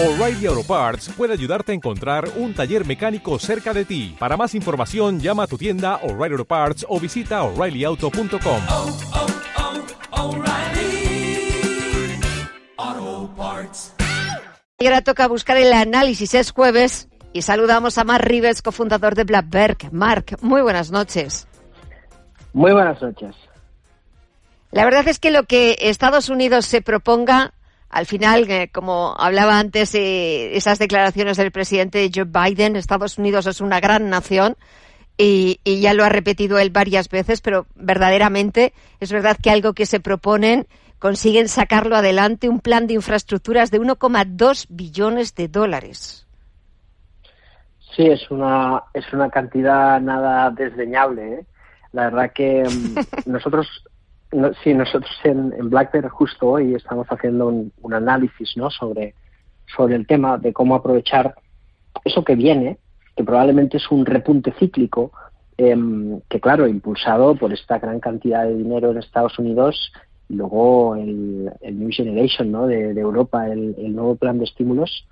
O'Reilly Auto Parts puede ayudarte a encontrar un taller mecánico cerca de ti. Para más información, llama a tu tienda O'Reilly Auto Parts o visita oreillyauto.com. oh, oh, Parts. Y ahora toca buscar el análisis, es jueves y saludamos a Mark Rives, cofundador de Blackberg. Mark, muy buenas noches. Muy buenas noches. La verdad es que lo que Estados Unidos se proponga, al final, eh, como hablaba antes, eh, esas declaraciones del presidente Joe Biden, Estados Unidos es una gran nación y, y ya lo ha repetido él varias veces, pero verdaderamente es verdad que algo que se proponen consiguen sacarlo adelante, un plan de infraestructuras de 1,2 billones de dólares. Sí, es una, es una cantidad nada desdeñable. ¿eh? La verdad que mm, nosotros, no, sí, nosotros en, en Blackberry justo hoy estamos haciendo un, un análisis ¿no? sobre, sobre el tema de cómo aprovechar eso que viene, que probablemente es un repunte cíclico, eh, que claro, impulsado por esta gran cantidad de dinero en Estados Unidos y luego el, el New Generation ¿no? de, Europa, el, el nuevo plan de estímulos,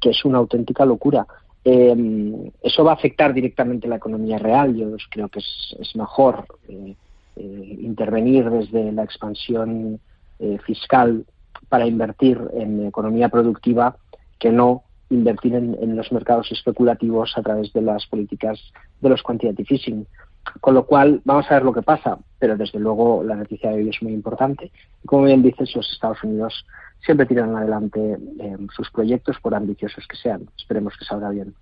que es una auténtica locura. Eh, eso va a afectar directamente la economía real. Yo creo que es, es mejor eh, eh, intervenir desde la expansión eh, fiscal para invertir en economía productiva que no invertir en, en, los mercados especulativos a través de las políticas de los quantitative easing. Con lo cual, vamos a ver lo que pasa, pero desde luego la noticia de hoy es muy importante. Y como bien dices, los Estados Unidos siempre tiran adelante eh, sus proyectos, por ambiciosos que sean. Esperemos que salga bien.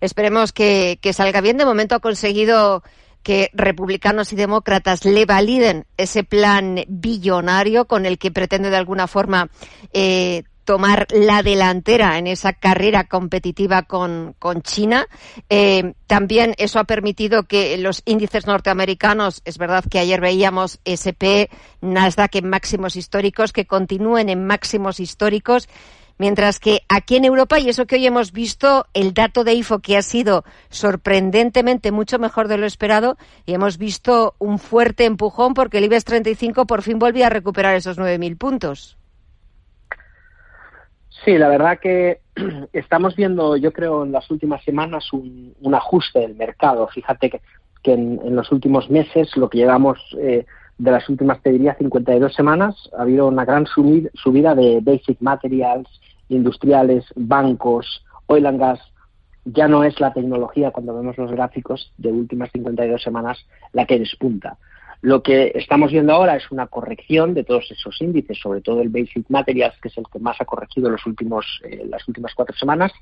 Esperemos que, salga bien. De momento ha conseguido que republicanos y demócratas le validen ese plan billonario con el que pretende de alguna forma eh, tomar la delantera en esa carrera competitiva con, con China. Eh, también eso ha permitido que los índices norteamericanos, es verdad que ayer veíamos SP, Nasdaq en máximos históricos, que continúen en máximos históricos. Mientras que aquí en Europa, y eso que hoy hemos visto, el dato de IFO que ha sido sorprendentemente mucho mejor de lo esperado, y hemos visto un fuerte empujón porque el IBEX 35 por fin volvía a recuperar esos 9.000 puntos. Sí, la verdad que estamos viendo, yo creo, en las últimas semanas un, un ajuste del mercado. Fíjate que, en, en, los últimos meses, lo que llevamos eh, de las últimas, te diría, 52 semanas, ha habido una gran subida, de basic materials, industriales, bancos, oil and gas. Ya no es la tecnología, cuando vemos los gráficos de últimas 52 semanas, la que despunta. Lo que estamos viendo ahora es una corrección de todos esos índices, sobre todo el Basic Materials, que es el que más ha corregido los últimos, eh, las últimas cuatro semanas.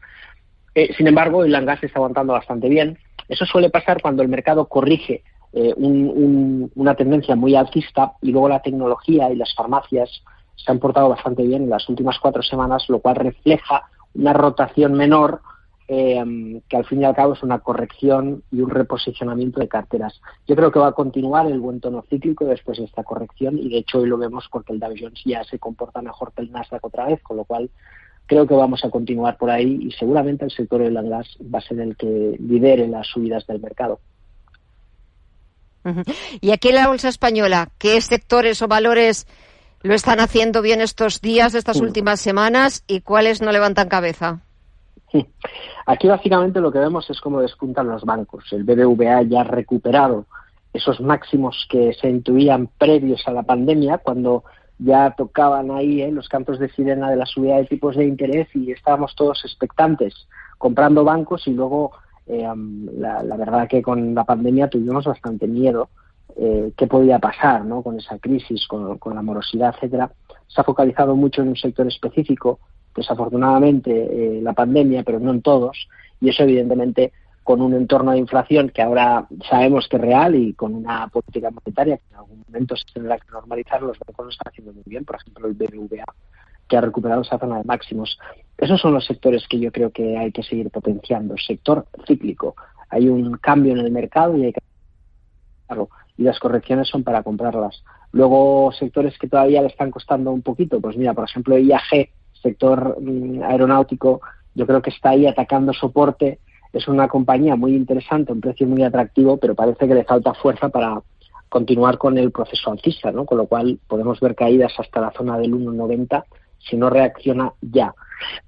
Eh, sin embargo, el gas está aguantando bastante bien. Eso suele pasar cuando el mercado corrige eh, un, un, una tendencia muy alcista y luego la tecnología y las farmacias se han portado bastante bien en las últimas cuatro semanas, lo cual refleja una rotación menor eh, que al fin y al cabo es una corrección y un reposicionamiento de carteras. Yo creo que va a continuar el buen tono cíclico después de esta corrección y de hecho hoy lo vemos porque el Dow Jones ya se comporta mejor que el Nasdaq otra vez, con lo cual creo que vamos a continuar por ahí y seguramente el sector del gas va a ser el que lidere las subidas del mercado. Y aquí en la bolsa española, ¿qué sectores o valores lo están haciendo bien estos días, estas últimas semanas y cuáles no levantan cabeza? Aquí básicamente lo que vemos es cómo despuntan los bancos. El BBVA ya ha recuperado esos máximos que se intuían previos a la pandemia, cuando ya tocaban ahí ¿eh? los campos de sirena de la subida de tipos de interés y estábamos todos expectantes comprando bancos y luego eh, la, la, verdad que con la pandemia tuvimos bastante miedo eh, qué podía pasar ¿no? con esa crisis, con, con la morosidad, etcétera. Se ha focalizado mucho en un sector específico desafortunadamente eh, la pandemia, pero no en todos, y eso evidentemente con un entorno de inflación que ahora sabemos que es real y con una política monetaria que en algún momento se tendrá que normalizar, los bancos lo están haciendo muy bien, por ejemplo el BBVA, que ha recuperado esa zona de máximos. Esos son los sectores que yo creo que hay que seguir potenciando. Sector cíclico. Hay un cambio en el mercado y hay que y las correcciones son para comprarlas. Luego, sectores que todavía le están costando un poquito, pues mira, por ejemplo, IAG, sector mm, aeronáutico, yo creo que está ahí atacando soporte. Es una compañía muy interesante, un precio muy atractivo, pero parece que le falta fuerza para continuar con el proceso alcista, ¿no? Con lo cual podemos ver caídas hasta la zona del 1,90 si no reacciona ya.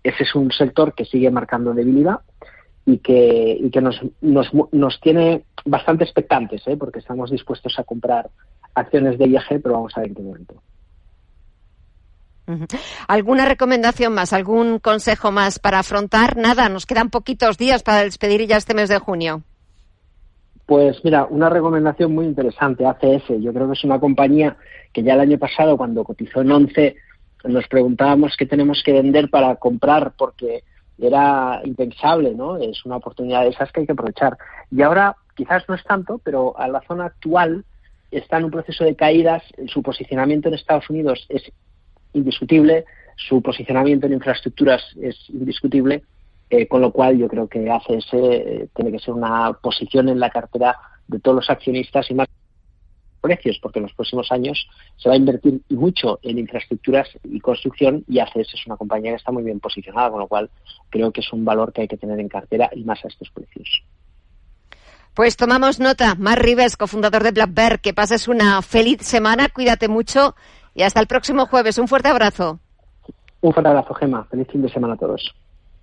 Ese es un sector que sigue marcando debilidad y que, y que nos, nos, nos tiene bastante expectantes, ¿eh? porque estamos dispuestos a comprar acciones de IAG, pero vamos a ver en qué momento. ¿Alguna recomendación más, algún consejo más para afrontar? Nada, nos quedan poquitos días para despedir ya este mes de junio. Pues mira, una recomendación muy interesante, ACS. Yo creo que es una compañía que ya el año pasado, cuando cotizó en 11, nos preguntábamos qué tenemos que vender para comprar porque era impensable, ¿no? Es una oportunidad de esas que hay que aprovechar. Y ahora quizás no es tanto, pero a la zona actual está en un proceso de caídas. Su posicionamiento en Estados Unidos es indiscutible, su posicionamiento en infraestructuras es indiscutible, eh, con lo cual yo creo que ACS eh, tiene que ser una posición en la cartera de todos los accionistas y más precios, porque en los próximos años se va a invertir mucho en infraestructuras y construcción y ACS es una compañía que está muy bien posicionada, con lo cual creo que es un valor que hay que tener en cartera y más a estos precios. Pues tomamos nota. Mar Rives, cofundador de Black Bear, que pases una feliz semana, cuídate mucho y hasta el próximo jueves. Un fuerte abrazo. Un fuerte abrazo, Gema. Feliz fin de semana a todos.